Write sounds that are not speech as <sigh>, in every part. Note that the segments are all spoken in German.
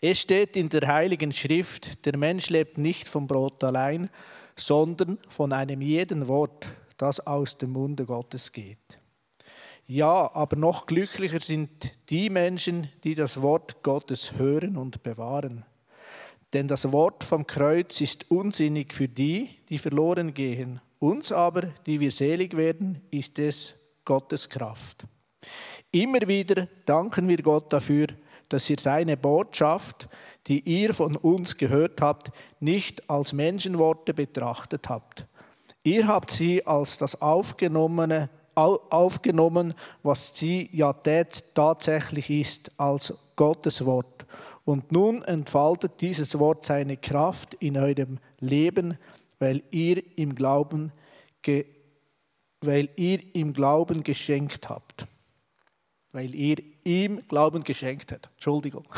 Es steht in der heiligen Schrift, der Mensch lebt nicht vom Brot allein, sondern von einem jeden Wort, das aus dem Munde Gottes geht. Ja, aber noch glücklicher sind die Menschen, die das Wort Gottes hören und bewahren. Denn das Wort vom Kreuz ist unsinnig für die, die verloren gehen. Uns aber, die wir selig werden, ist es Gottes Kraft. Immer wieder danken wir Gott dafür, dass ihr seine Botschaft, die ihr von uns gehört habt, nicht als Menschenworte betrachtet habt. Ihr habt sie als das Aufgenommene aufgenommen, was sie ja tatsächlich ist, als Gottes Wort. Und nun entfaltet dieses Wort seine Kraft in eurem Leben, weil ihr im Glauben, weil ihr im Glauben geschenkt habt weil ihr ihm Glauben geschenkt habt. Entschuldigung. <laughs>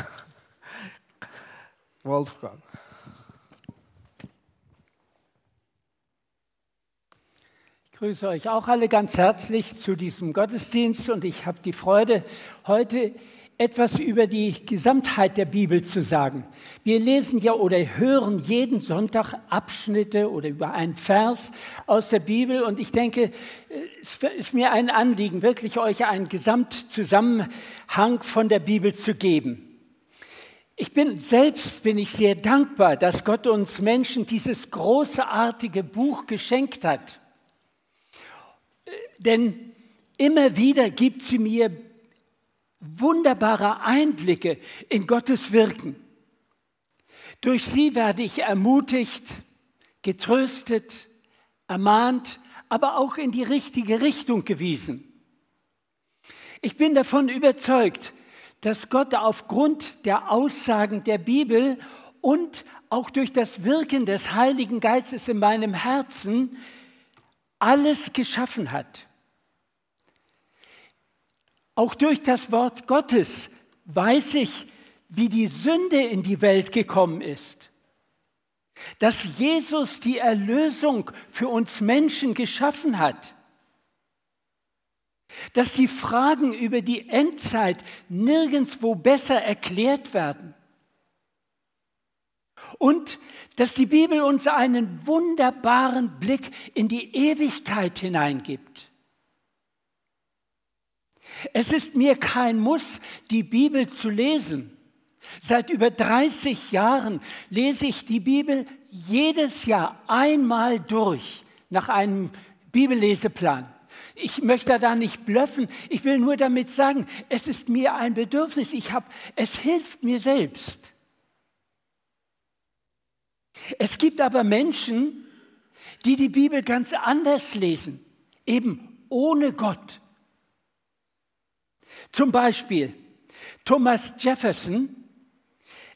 Wolfgang. Ich grüße euch auch alle ganz herzlich zu diesem Gottesdienst und ich habe die Freude, heute etwas über die Gesamtheit der Bibel zu sagen. Wir lesen ja oder hören jeden Sonntag Abschnitte oder über einen Vers aus der Bibel und ich denke, es ist mir ein Anliegen, wirklich euch einen Gesamtzusammenhang von der Bibel zu geben. Ich bin selbst bin ich sehr dankbar, dass Gott uns Menschen dieses großartige Buch geschenkt hat. Denn immer wieder gibt sie mir wunderbare Einblicke in Gottes Wirken. Durch sie werde ich ermutigt, getröstet, ermahnt, aber auch in die richtige Richtung gewiesen. Ich bin davon überzeugt, dass Gott aufgrund der Aussagen der Bibel und auch durch das Wirken des Heiligen Geistes in meinem Herzen alles geschaffen hat. Auch durch das Wort Gottes weiß ich, wie die Sünde in die Welt gekommen ist. Dass Jesus die Erlösung für uns Menschen geschaffen hat. Dass die Fragen über die Endzeit nirgendwo besser erklärt werden. Und dass die Bibel uns einen wunderbaren Blick in die Ewigkeit hineingibt. Es ist mir kein Muss, die Bibel zu lesen. Seit über 30 Jahren lese ich die Bibel jedes Jahr einmal durch nach einem Bibelleseplan. Ich möchte da nicht blöffen. Ich will nur damit sagen, es ist mir ein Bedürfnis. Ich habe, es hilft mir selbst. Es gibt aber Menschen, die die Bibel ganz anders lesen, eben ohne Gott. Zum Beispiel Thomas Jefferson,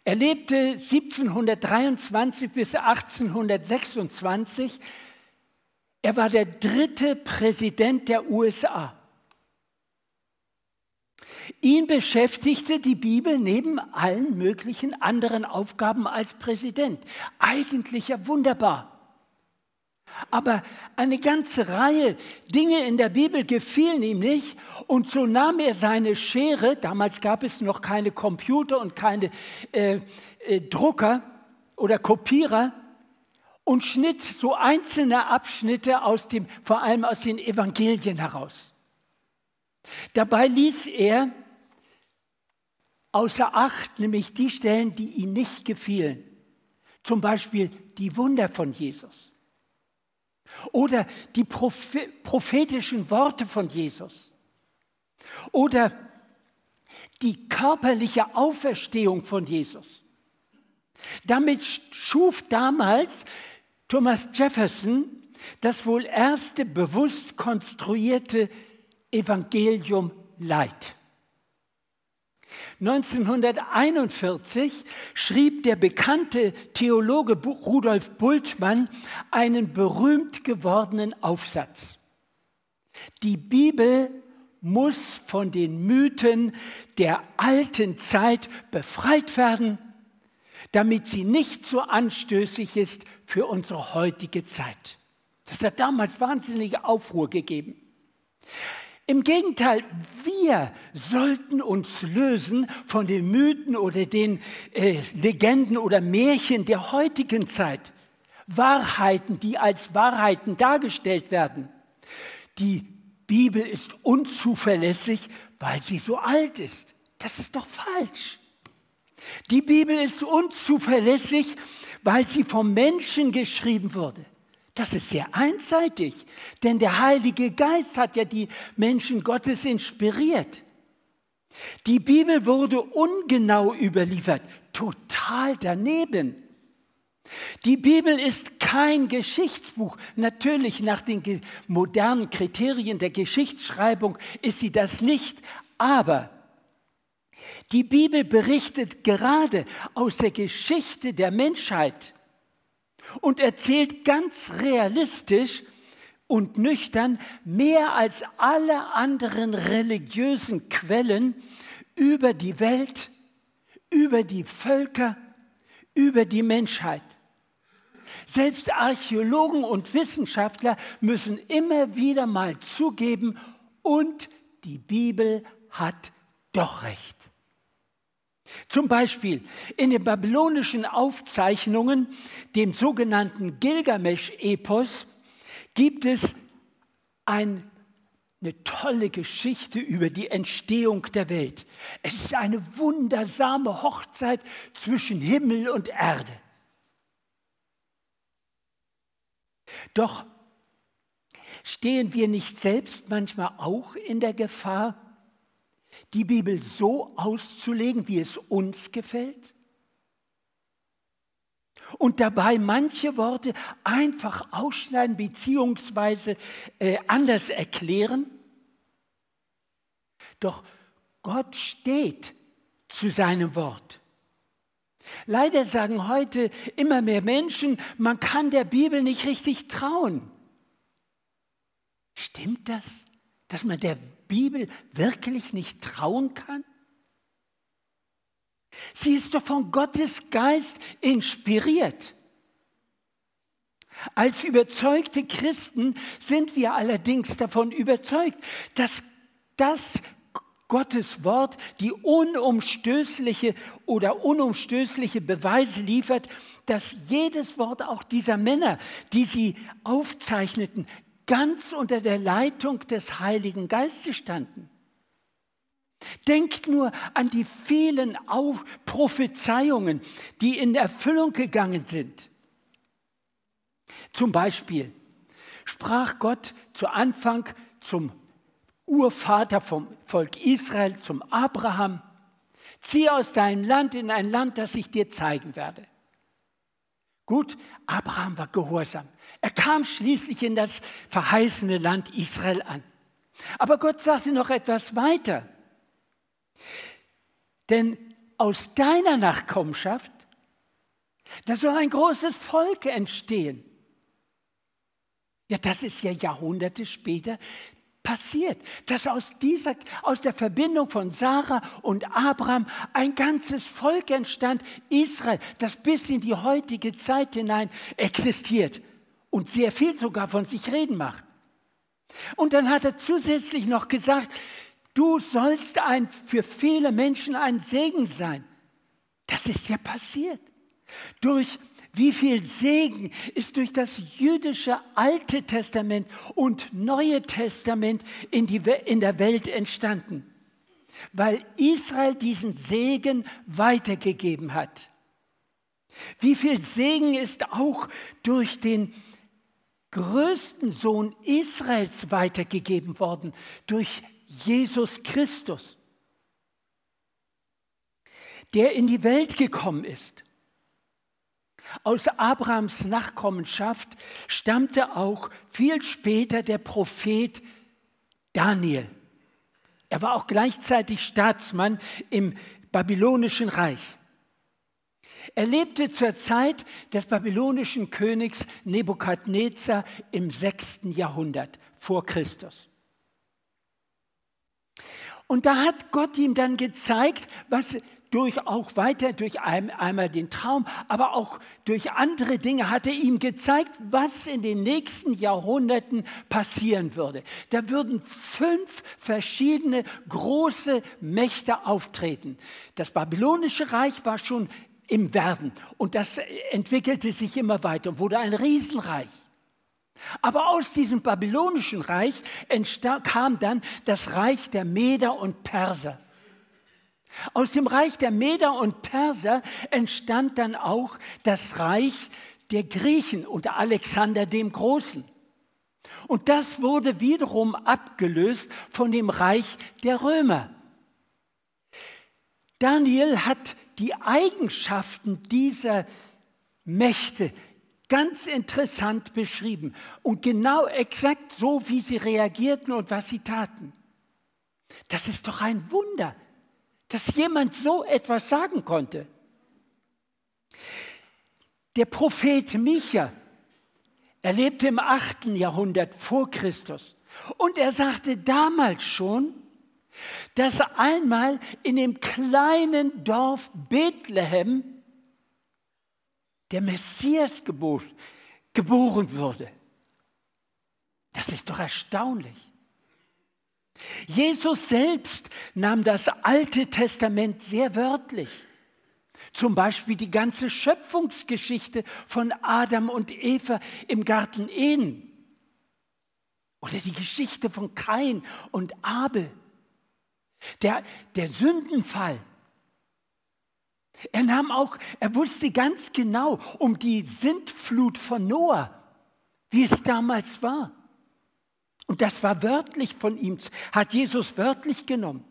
er lebte 1723 bis 1826. Er war der dritte Präsident der USA. Ihn beschäftigte die Bibel neben allen möglichen anderen Aufgaben als Präsident. Eigentlich ja wunderbar. Aber eine ganze Reihe Dinge in der Bibel gefielen ihm nicht und so nahm er seine Schere, damals gab es noch keine Computer und keine äh, äh, Drucker oder Kopierer, und schnitt so einzelne Abschnitte aus dem, vor allem aus den Evangelien heraus. Dabei ließ er außer Acht nämlich die Stellen, die ihm nicht gefielen. Zum Beispiel die Wunder von Jesus. Oder die prophetischen Worte von Jesus. Oder die körperliche Auferstehung von Jesus. Damit schuf damals Thomas Jefferson das wohl erste bewusst konstruierte Evangelium Leid. 1941 schrieb der bekannte Theologe Rudolf Bultmann einen berühmt gewordenen Aufsatz. Die Bibel muss von den Mythen der alten Zeit befreit werden, damit sie nicht so anstößig ist für unsere heutige Zeit. Das hat damals wahnsinnige Aufruhr gegeben. Im Gegenteil, wir sollten uns lösen von den Mythen oder den äh, Legenden oder Märchen der heutigen Zeit. Wahrheiten, die als Wahrheiten dargestellt werden. Die Bibel ist unzuverlässig, weil sie so alt ist. Das ist doch falsch. Die Bibel ist unzuverlässig, weil sie vom Menschen geschrieben wurde. Das ist sehr einseitig, denn der Heilige Geist hat ja die Menschen Gottes inspiriert. Die Bibel wurde ungenau überliefert, total daneben. Die Bibel ist kein Geschichtsbuch. Natürlich nach den modernen Kriterien der Geschichtsschreibung ist sie das nicht, aber die Bibel berichtet gerade aus der Geschichte der Menschheit und erzählt ganz realistisch und nüchtern mehr als alle anderen religiösen Quellen über die Welt, über die Völker, über die Menschheit. Selbst Archäologen und Wissenschaftler müssen immer wieder mal zugeben, und die Bibel hat doch recht. Zum Beispiel in den babylonischen Aufzeichnungen, dem sogenannten Gilgamesch-Epos, gibt es ein, eine tolle Geschichte über die Entstehung der Welt. Es ist eine wundersame Hochzeit zwischen Himmel und Erde. Doch stehen wir nicht selbst manchmal auch in der Gefahr, die Bibel so auszulegen, wie es uns gefällt? Und dabei manche Worte einfach ausschneiden bzw. äh, anders erklären? Doch Gott steht zu seinem Wort. Leider sagen heute immer mehr Menschen, man kann der Bibel nicht richtig trauen. Stimmt das, dass man der Bibel wirklich nicht trauen kann? Sie ist doch von Gottes Geist inspiriert. Als überzeugte Christen sind wir allerdings davon überzeugt, dass das Gottes Wort die unumstößliche oder unumstößliche Beweise liefert, dass jedes Wort auch dieser Männer, die sie aufzeichneten, ganz unter der Leitung des Heiligen Geistes standen. Denkt nur an die vielen Auf Prophezeiungen, die in Erfüllung gegangen sind. Zum Beispiel sprach Gott zu Anfang zum Urvater vom Volk Israel, zum Abraham, zieh aus deinem Land in ein Land, das ich dir zeigen werde. Gut, Abraham war gehorsam. Er kam schließlich in das verheißene Land Israel an. Aber Gott sagte noch etwas weiter. Denn aus deiner Nachkommenschaft, da soll ein großes Volk entstehen. Ja, das ist ja Jahrhunderte später passiert, dass aus, dieser, aus der Verbindung von Sarah und Abraham ein ganzes Volk entstand, Israel, das bis in die heutige Zeit hinein existiert und sehr viel sogar von sich reden macht. Und dann hat er zusätzlich noch gesagt, du sollst ein, für viele Menschen ein Segen sein. Das ist ja passiert. Durch wie viel Segen ist durch das jüdische Alte Testament und Neue Testament in, die, in der Welt entstanden? Weil Israel diesen Segen weitergegeben hat. Wie viel Segen ist auch durch den größten Sohn Israels weitergegeben worden, durch Jesus Christus, der in die Welt gekommen ist. Aus Abrahams Nachkommenschaft stammte auch viel später der Prophet Daniel. Er war auch gleichzeitig Staatsmann im babylonischen Reich. Er lebte zur Zeit des babylonischen Königs Nebukadnezar im 6. Jahrhundert vor Christus. Und da hat Gott ihm dann gezeigt, was durch auch weiter durch ein, einmal den Traum, aber auch durch andere Dinge hat er ihm gezeigt, was in den nächsten Jahrhunderten passieren würde. Da würden fünf verschiedene große Mächte auftreten. Das babylonische Reich war schon im Werden und das entwickelte sich immer weiter und wurde ein Riesenreich. Aber aus diesem babylonischen Reich kam dann das Reich der Meder und Perser. Aus dem Reich der Meder und Perser entstand dann auch das Reich der Griechen unter Alexander dem Großen. Und das wurde wiederum abgelöst von dem Reich der Römer. Daniel hat die Eigenschaften dieser Mächte ganz interessant beschrieben und genau exakt so, wie sie reagierten und was sie taten. Das ist doch ein Wunder, dass jemand so etwas sagen konnte. Der Prophet Micha, er lebte im 8. Jahrhundert vor Christus und er sagte damals schon, dass einmal in dem kleinen Dorf Bethlehem der Messias geboren, würde. Das ist doch erstaunlich. Jesus selbst nahm das Alte Testament sehr wörtlich. Zum Beispiel die ganze Schöpfungsgeschichte von Adam und Eva im Garten Eden. Oder die Geschichte von Kain und Abel. Der, der Sündenfall er nahm auch, er wusste ganz genau um die Sintflut von Noah, wie es damals war. Und das war wörtlich von ihm, hat Jesus wörtlich genommen.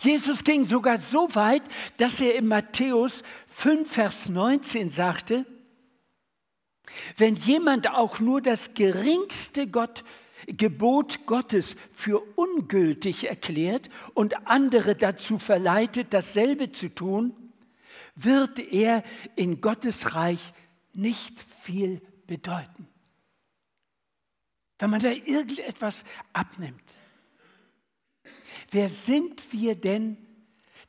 Jesus ging sogar so weit, dass er in Matthäus 5, Vers 19 sagte, wenn jemand auch nur das geringste Gott, Gebot Gottes für ungültig erklärt und andere dazu verleitet, dasselbe zu tun, wird er in Gottes Reich nicht viel bedeuten. Wenn man da irgendetwas abnimmt. Wer sind wir denn,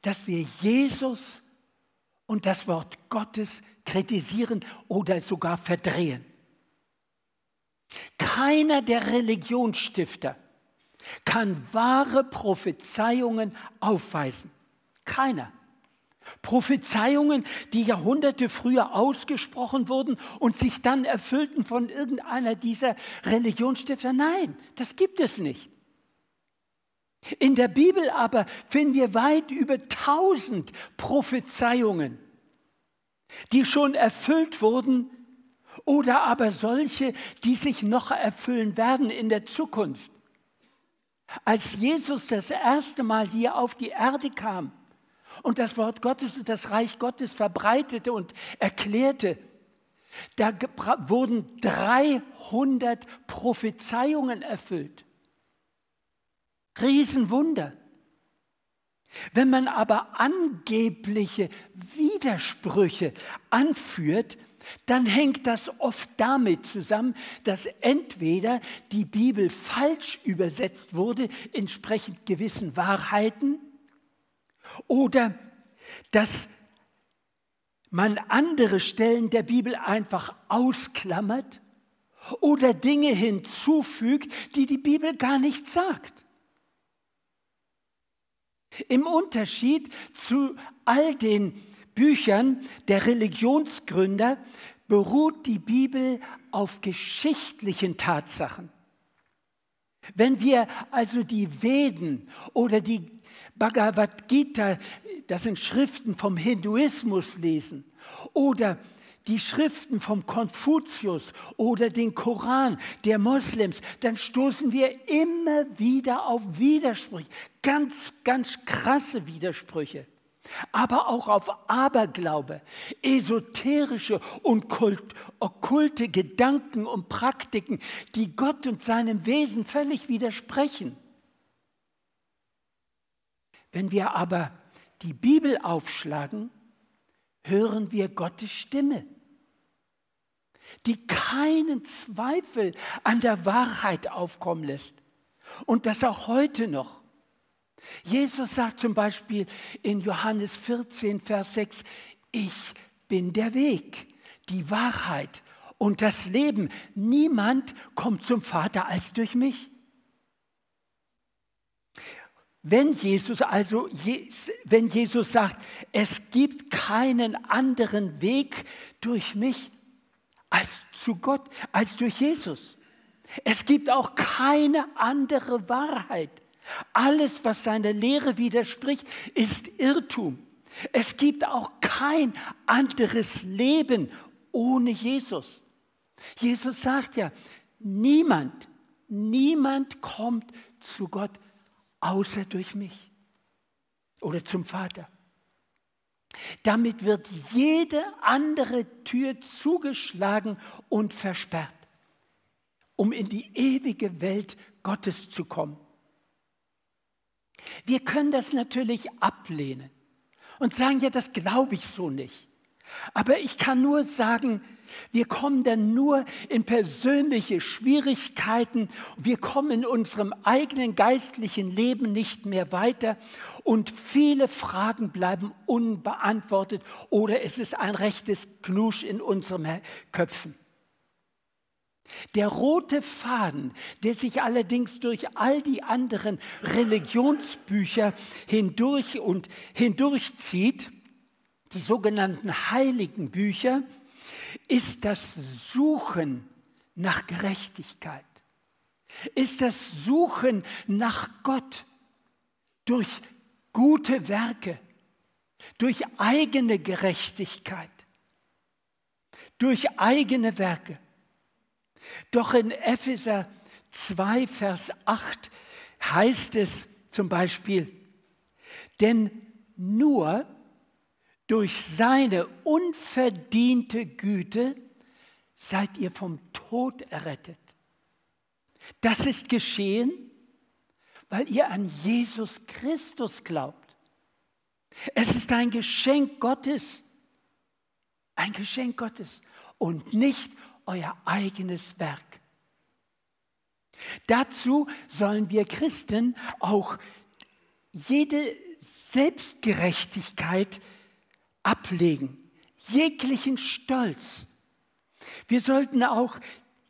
dass wir Jesus und das Wort Gottes kritisieren oder sogar verdrehen? Keiner der Religionsstifter kann wahre Prophezeiungen aufweisen. Keiner. Prophezeiungen, die Jahrhunderte früher ausgesprochen wurden und sich dann erfüllten von irgendeiner dieser Religionsstifter. Nein, das gibt es nicht. In der Bibel aber finden wir weit über tausend Prophezeiungen, die schon erfüllt wurden oder aber solche, die sich noch erfüllen werden in der Zukunft. Als Jesus das erste Mal hier auf die Erde kam und das Wort Gottes und das Reich Gottes verbreitete und erklärte, da wurden 300 Prophezeiungen erfüllt. Riesenwunder. Wenn man aber angebliche Widersprüche anführt, dann hängt das oft damit zusammen, dass entweder die Bibel falsch übersetzt wurde, entsprechend gewissen Wahrheiten, oder dass man andere Stellen der Bibel einfach ausklammert oder Dinge hinzufügt, die die Bibel gar nicht sagt. Im Unterschied zu all den Büchern der Religionsgründer beruht die Bibel auf geschichtlichen Tatsachen. Wenn wir also die Veden oder die Bhagavad Gita, das sind Schriften vom Hinduismus lesen, oder die Schriften vom Konfuzius oder den Koran der Moslems, dann stoßen wir immer wieder auf Widersprüche, ganz, ganz krasse Widersprüche aber auch auf Aberglaube, esoterische und kult, okkulte Gedanken und Praktiken, die Gott und seinem Wesen völlig widersprechen. Wenn wir aber die Bibel aufschlagen, hören wir Gottes Stimme, die keinen Zweifel an der Wahrheit aufkommen lässt. Und das auch heute noch. Jesus sagt zum Beispiel in Johannes 14, Vers 6, ich bin der Weg, die Wahrheit und das Leben. Niemand kommt zum Vater als durch mich. Wenn Jesus also, wenn Jesus sagt, es gibt keinen anderen Weg durch mich als zu Gott, als durch Jesus. Es gibt auch keine andere Wahrheit. Alles, was seiner Lehre widerspricht, ist Irrtum. Es gibt auch kein anderes Leben ohne Jesus. Jesus sagt ja, niemand, niemand kommt zu Gott außer durch mich oder zum Vater. Damit wird jede andere Tür zugeschlagen und versperrt, um in die ewige Welt Gottes zu kommen. Wir können das natürlich ablehnen und sagen, ja, das glaube ich so nicht. Aber ich kann nur sagen, wir kommen dann nur in persönliche Schwierigkeiten. Wir kommen in unserem eigenen geistlichen Leben nicht mehr weiter und viele Fragen bleiben unbeantwortet oder es ist ein rechtes Knusch in unseren Köpfen. Der rote Faden, der sich allerdings durch all die anderen Religionsbücher hindurch und hindurchzieht, die sogenannten heiligen Bücher, ist das Suchen nach Gerechtigkeit, ist das Suchen nach Gott durch gute Werke, durch eigene Gerechtigkeit, durch eigene Werke. Doch in Epheser 2, Vers 8 heißt es zum Beispiel, denn nur durch seine unverdiente Güte seid ihr vom Tod errettet. Das ist geschehen, weil ihr an Jesus Christus glaubt. Es ist ein Geschenk Gottes, ein Geschenk Gottes und nicht euer eigenes Werk. Dazu sollen wir Christen auch jede Selbstgerechtigkeit ablegen, jeglichen Stolz. Wir sollten auch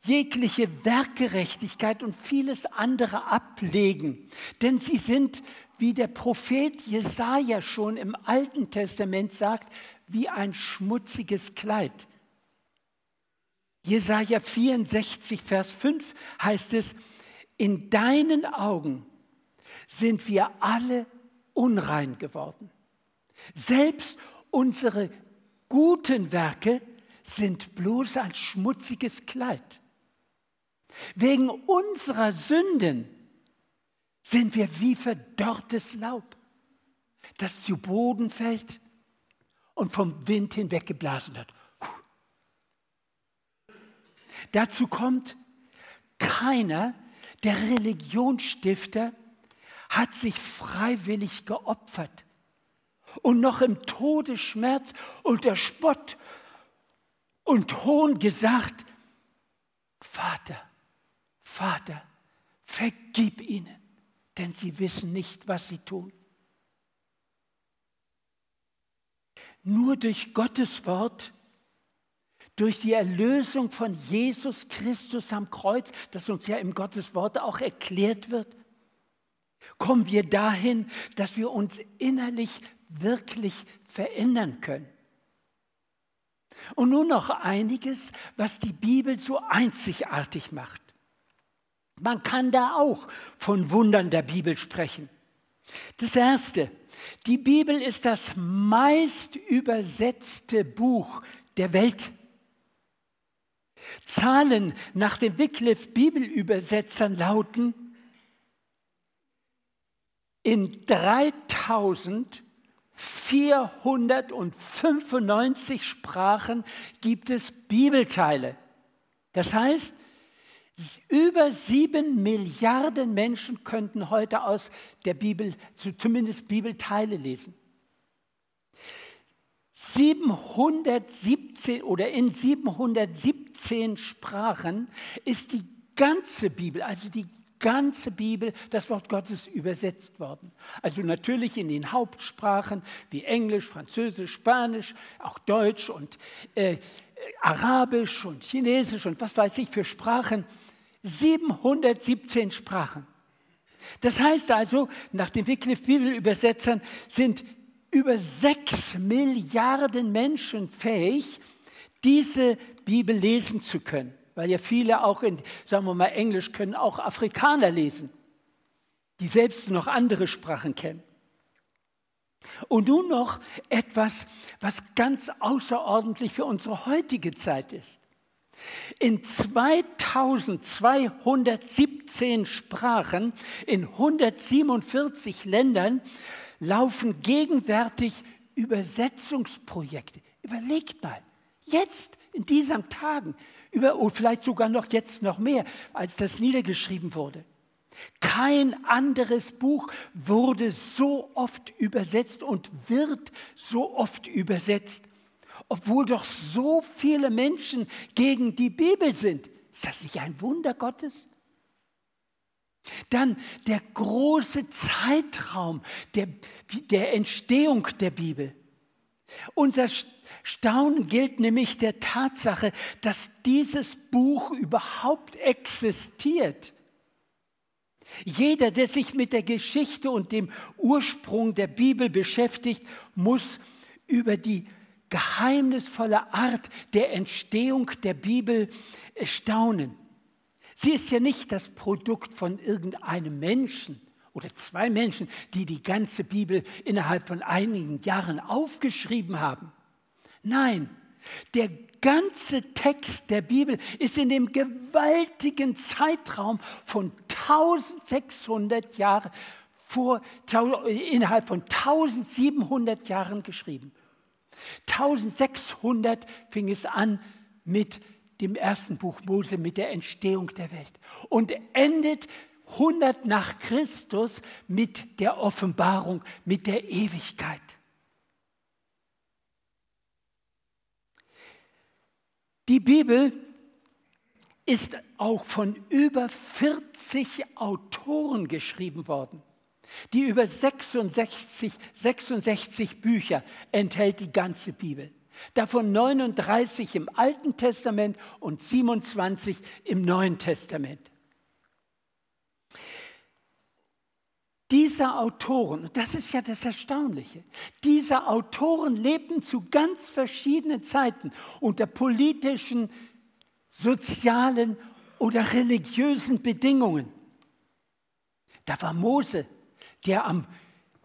jegliche Werkgerechtigkeit und vieles andere ablegen, denn sie sind, wie der Prophet Jesaja schon im Alten Testament sagt, wie ein schmutziges Kleid. Jesaja 64, Vers 5 heißt es: In deinen Augen sind wir alle unrein geworden. Selbst Unsere guten Werke sind bloß ein schmutziges Kleid. Wegen unserer Sünden sind wir wie verdorrtes Laub, das zu Boden fällt und vom Wind hinweggeblasen wird. Dazu kommt, keiner der Religionsstifter hat sich freiwillig geopfert und noch im Todesschmerz und der Spott und Hohn gesagt, Vater, Vater, vergib ihnen, denn sie wissen nicht, was sie tun. Nur durch Gottes Wort, durch die Erlösung von Jesus Christus am Kreuz, das uns ja im Gottes Wort auch erklärt wird, kommen wir dahin, dass wir uns innerlich wirklich verändern können. Und nun noch einiges, was die Bibel so einzigartig macht. Man kann da auch von Wundern der Bibel sprechen. Das Erste, die Bibel ist das meist übersetzte Buch der Welt. Zahlen nach den Wycliffe Bibelübersetzern lauten, in 3000 495 Sprachen gibt es Bibelteile. Das heißt, über sieben Milliarden Menschen könnten heute aus der Bibel, zumindest Bibelteile lesen. 717 oder in 717 Sprachen ist die ganze Bibel, also die ganze Bibel, das Wort Gottes übersetzt worden. Also natürlich in den Hauptsprachen wie Englisch, Französisch, Spanisch, auch Deutsch und äh, Arabisch und Chinesisch und was weiß ich für Sprachen. 717 Sprachen. Das heißt also, nach den Wycliffe Bibelübersetzern sind über sechs Milliarden Menschen fähig, diese Bibel lesen zu können. Weil ja viele auch in, sagen wir mal, Englisch können auch Afrikaner lesen, die selbst noch andere Sprachen kennen. Und nun noch etwas, was ganz außerordentlich für unsere heutige Zeit ist. In 2217 Sprachen in 147 Ländern laufen gegenwärtig Übersetzungsprojekte. Überlegt mal, jetzt in diesen Tagen, über, und vielleicht sogar noch jetzt noch mehr, als das niedergeschrieben wurde. Kein anderes Buch wurde so oft übersetzt und wird so oft übersetzt, obwohl doch so viele Menschen gegen die Bibel sind. Ist das nicht ein Wunder Gottes? Dann der große Zeitraum der, der Entstehung der Bibel. Unser Staunen gilt nämlich der Tatsache, dass dieses Buch überhaupt existiert. Jeder, der sich mit der Geschichte und dem Ursprung der Bibel beschäftigt, muss über die geheimnisvolle Art der Entstehung der Bibel staunen. Sie ist ja nicht das Produkt von irgendeinem Menschen oder zwei Menschen, die die ganze Bibel innerhalb von einigen Jahren aufgeschrieben haben. Nein, der ganze Text der Bibel ist in dem gewaltigen Zeitraum von 1600 Jahren vor, innerhalb von 1700 Jahren geschrieben. 1600 fing es an mit dem ersten Buch Mose, mit der Entstehung der Welt und endet 100 nach Christus mit der Offenbarung, mit der Ewigkeit. Die Bibel ist auch von über 40 Autoren geschrieben worden. Die über 66, 66 Bücher enthält die ganze Bibel. Davon 39 im Alten Testament und 27 im Neuen Testament. Diese Autoren, und das ist ja das Erstaunliche, diese Autoren lebten zu ganz verschiedenen Zeiten unter politischen, sozialen oder religiösen Bedingungen. Da war Mose, der am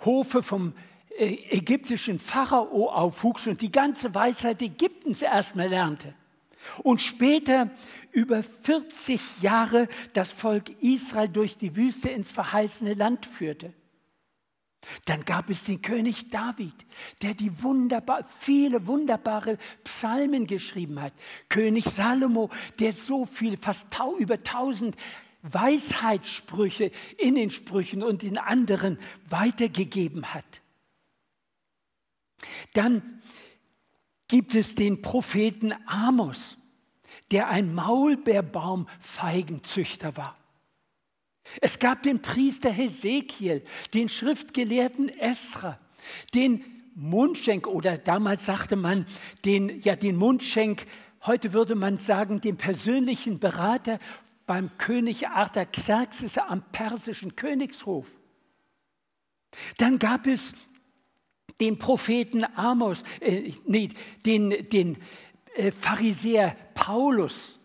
Hofe vom ägyptischen Pharao aufwuchs und die ganze Weisheit Ägyptens erstmal lernte. Und später über 40 Jahre das Volk Israel durch die Wüste ins verheißene Land führte. Dann gab es den König David, der die wunderbar, viele wunderbare Psalmen geschrieben hat. König Salomo, der so viel, fast tau, über tausend Weisheitssprüche in den Sprüchen und in anderen weitergegeben hat. Dann gibt es den Propheten Amos, der ein Maulbeerbaumfeigenzüchter war. Es gab den Priester Hesekiel, den Schriftgelehrten Esra, den Mundschenk oder damals sagte man den, ja, den Mundschenk, heute würde man sagen, den persönlichen Berater beim König Artaxerxes am persischen Königshof. Dann gab es den Propheten Amos, äh, nee, den, den äh, Pharisäer Paulus,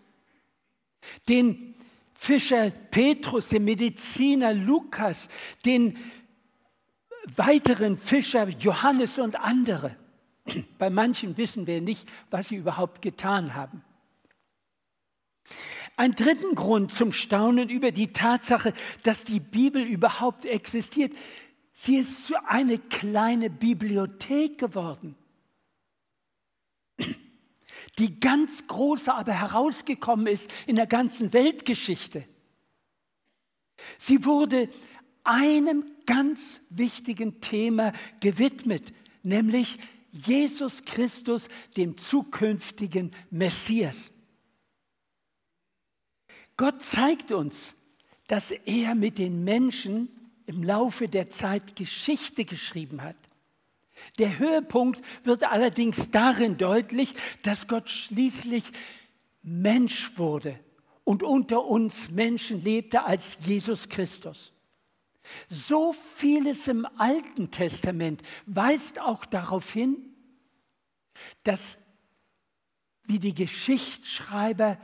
den Fischer Petrus, den Mediziner Lukas, den weiteren Fischer Johannes und andere. <clears throat> Bei manchen wissen wir nicht, was sie überhaupt getan haben. Ein dritten Grund zum Staunen über die Tatsache, dass die Bibel überhaupt existiert. Sie ist so eine kleine Bibliothek geworden die ganz große aber herausgekommen ist in der ganzen Weltgeschichte. Sie wurde einem ganz wichtigen Thema gewidmet, nämlich Jesus Christus, dem zukünftigen Messias. Gott zeigt uns, dass er mit den Menschen im Laufe der Zeit Geschichte geschrieben hat. Der Höhepunkt wird allerdings darin deutlich, dass Gott schließlich Mensch wurde und unter uns Menschen lebte als Jesus Christus. So vieles im Alten Testament weist auch darauf hin, dass wie die Geschichtsschreiber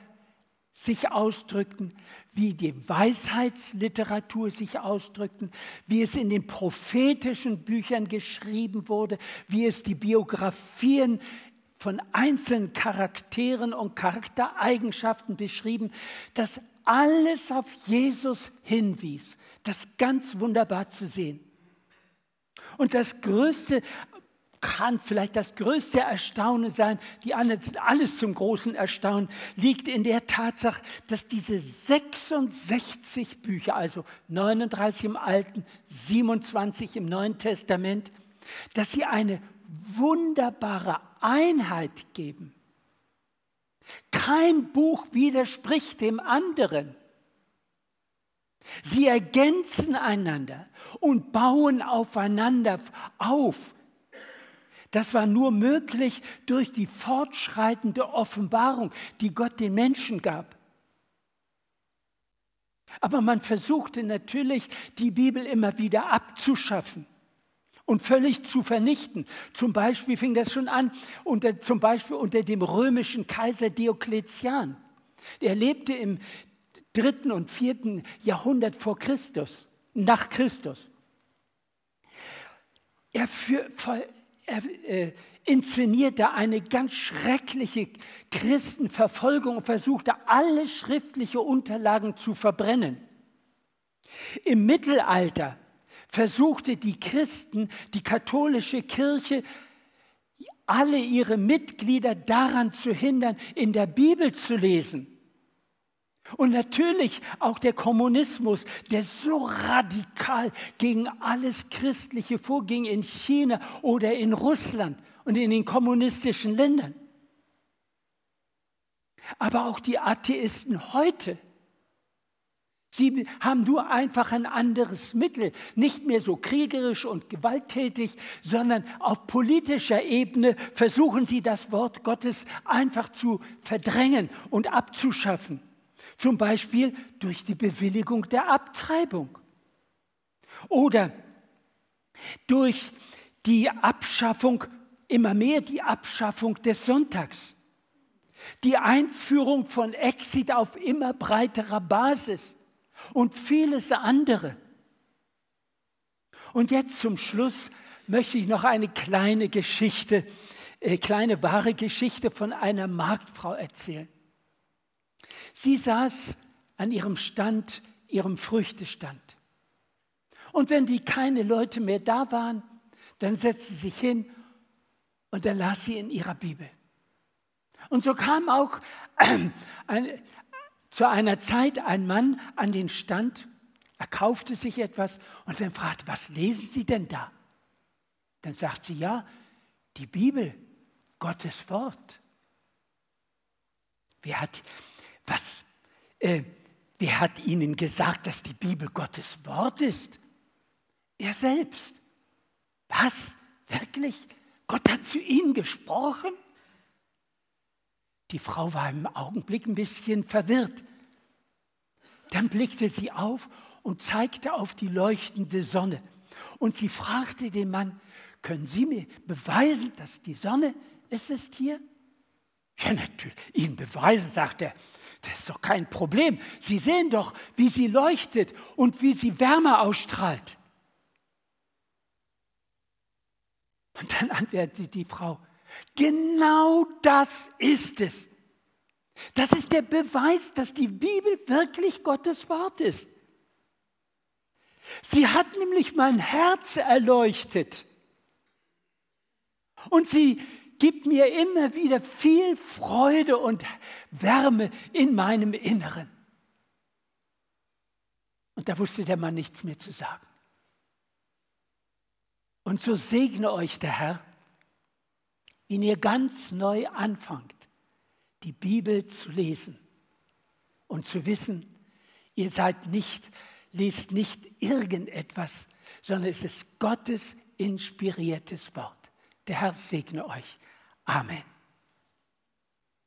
sich ausdrückten, wie die Weisheitsliteratur sich ausdrückten, wie es in den prophetischen Büchern geschrieben wurde, wie es die Biografien von einzelnen Charakteren und Charaktereigenschaften beschrieben, dass alles auf Jesus hinwies. Das ganz wunderbar zu sehen. Und das größte kann vielleicht das größte Erstaunen sein, die anderen sind alles zum großen Erstaunen, liegt in der Tatsache, dass diese 66 Bücher, also 39 im Alten, 27 im Neuen Testament, dass sie eine wunderbare Einheit geben. Kein Buch widerspricht dem anderen. Sie ergänzen einander und bauen aufeinander auf das war nur möglich durch die fortschreitende Offenbarung, die Gott den Menschen gab. Aber man versuchte natürlich, die Bibel immer wieder abzuschaffen und völlig zu vernichten. Zum Beispiel fing das schon an, unter, zum Beispiel unter dem römischen Kaiser Diokletian. Er lebte im dritten und vierten Jahrhundert vor Christus, nach Christus. Er für, äh, inszenierte eine ganz schreckliche Christenverfolgung und versuchte alle schriftliche Unterlagen zu verbrennen. Im Mittelalter versuchte die Christen, die katholische Kirche, alle ihre Mitglieder daran zu hindern, in der Bibel zu lesen. Und natürlich auch der Kommunismus, der so radikal gegen alles Christliche vorging in China oder in Russland und in den kommunistischen Ländern. Aber auch die Atheisten heute, sie haben nur einfach ein anderes Mittel, nicht mehr so kriegerisch und gewalttätig, sondern auf politischer Ebene versuchen sie das Wort Gottes einfach zu verdrängen und abzuschaffen. Zum Beispiel durch die Bewilligung der Abtreibung oder durch die Abschaffung, immer mehr die Abschaffung des Sonntags, die Einführung von Exit auf immer breiterer Basis und vieles andere. Und jetzt zum Schluss möchte ich noch eine kleine Geschichte, äh, kleine wahre Geschichte von einer Marktfrau erzählen. Sie saß an ihrem Stand, ihrem Früchtestand. Und wenn die keine Leute mehr da waren, dann setzte sie sich hin und dann las sie in ihrer Bibel. Und so kam auch <clears throat> ein, zu einer Zeit ein Mann an den Stand, er kaufte sich etwas und dann fragte, was lesen Sie denn da? Dann sagt sie, ja, die Bibel, Gottes Wort. Wer hat, was, äh, wer hat Ihnen gesagt, dass die Bibel Gottes Wort ist? Er selbst. Was? Wirklich? Gott hat zu Ihnen gesprochen? Die Frau war im Augenblick ein bisschen verwirrt. Dann blickte sie auf und zeigte auf die leuchtende Sonne. Und sie fragte den Mann, können Sie mir beweisen, dass die Sonne es ist hier? Ja, natürlich, Ihnen beweisen, sagt er. Das ist doch kein Problem. Sie sehen doch, wie sie leuchtet und wie sie Wärme ausstrahlt. Und dann antwortete die Frau, genau das ist es. Das ist der Beweis, dass die Bibel wirklich Gottes Wort ist. Sie hat nämlich mein Herz erleuchtet. Und sie gibt mir immer wieder viel Freude und Wärme in meinem Inneren. Und da wusste der Mann nichts mehr zu sagen. Und so segne euch der Herr, wenn ihr ganz neu anfangt, die Bibel zu lesen und zu wissen, Ihr seid nicht, lest nicht irgendetwas, sondern es ist Gottes inspiriertes Wort. Der Herr segne euch. 阿门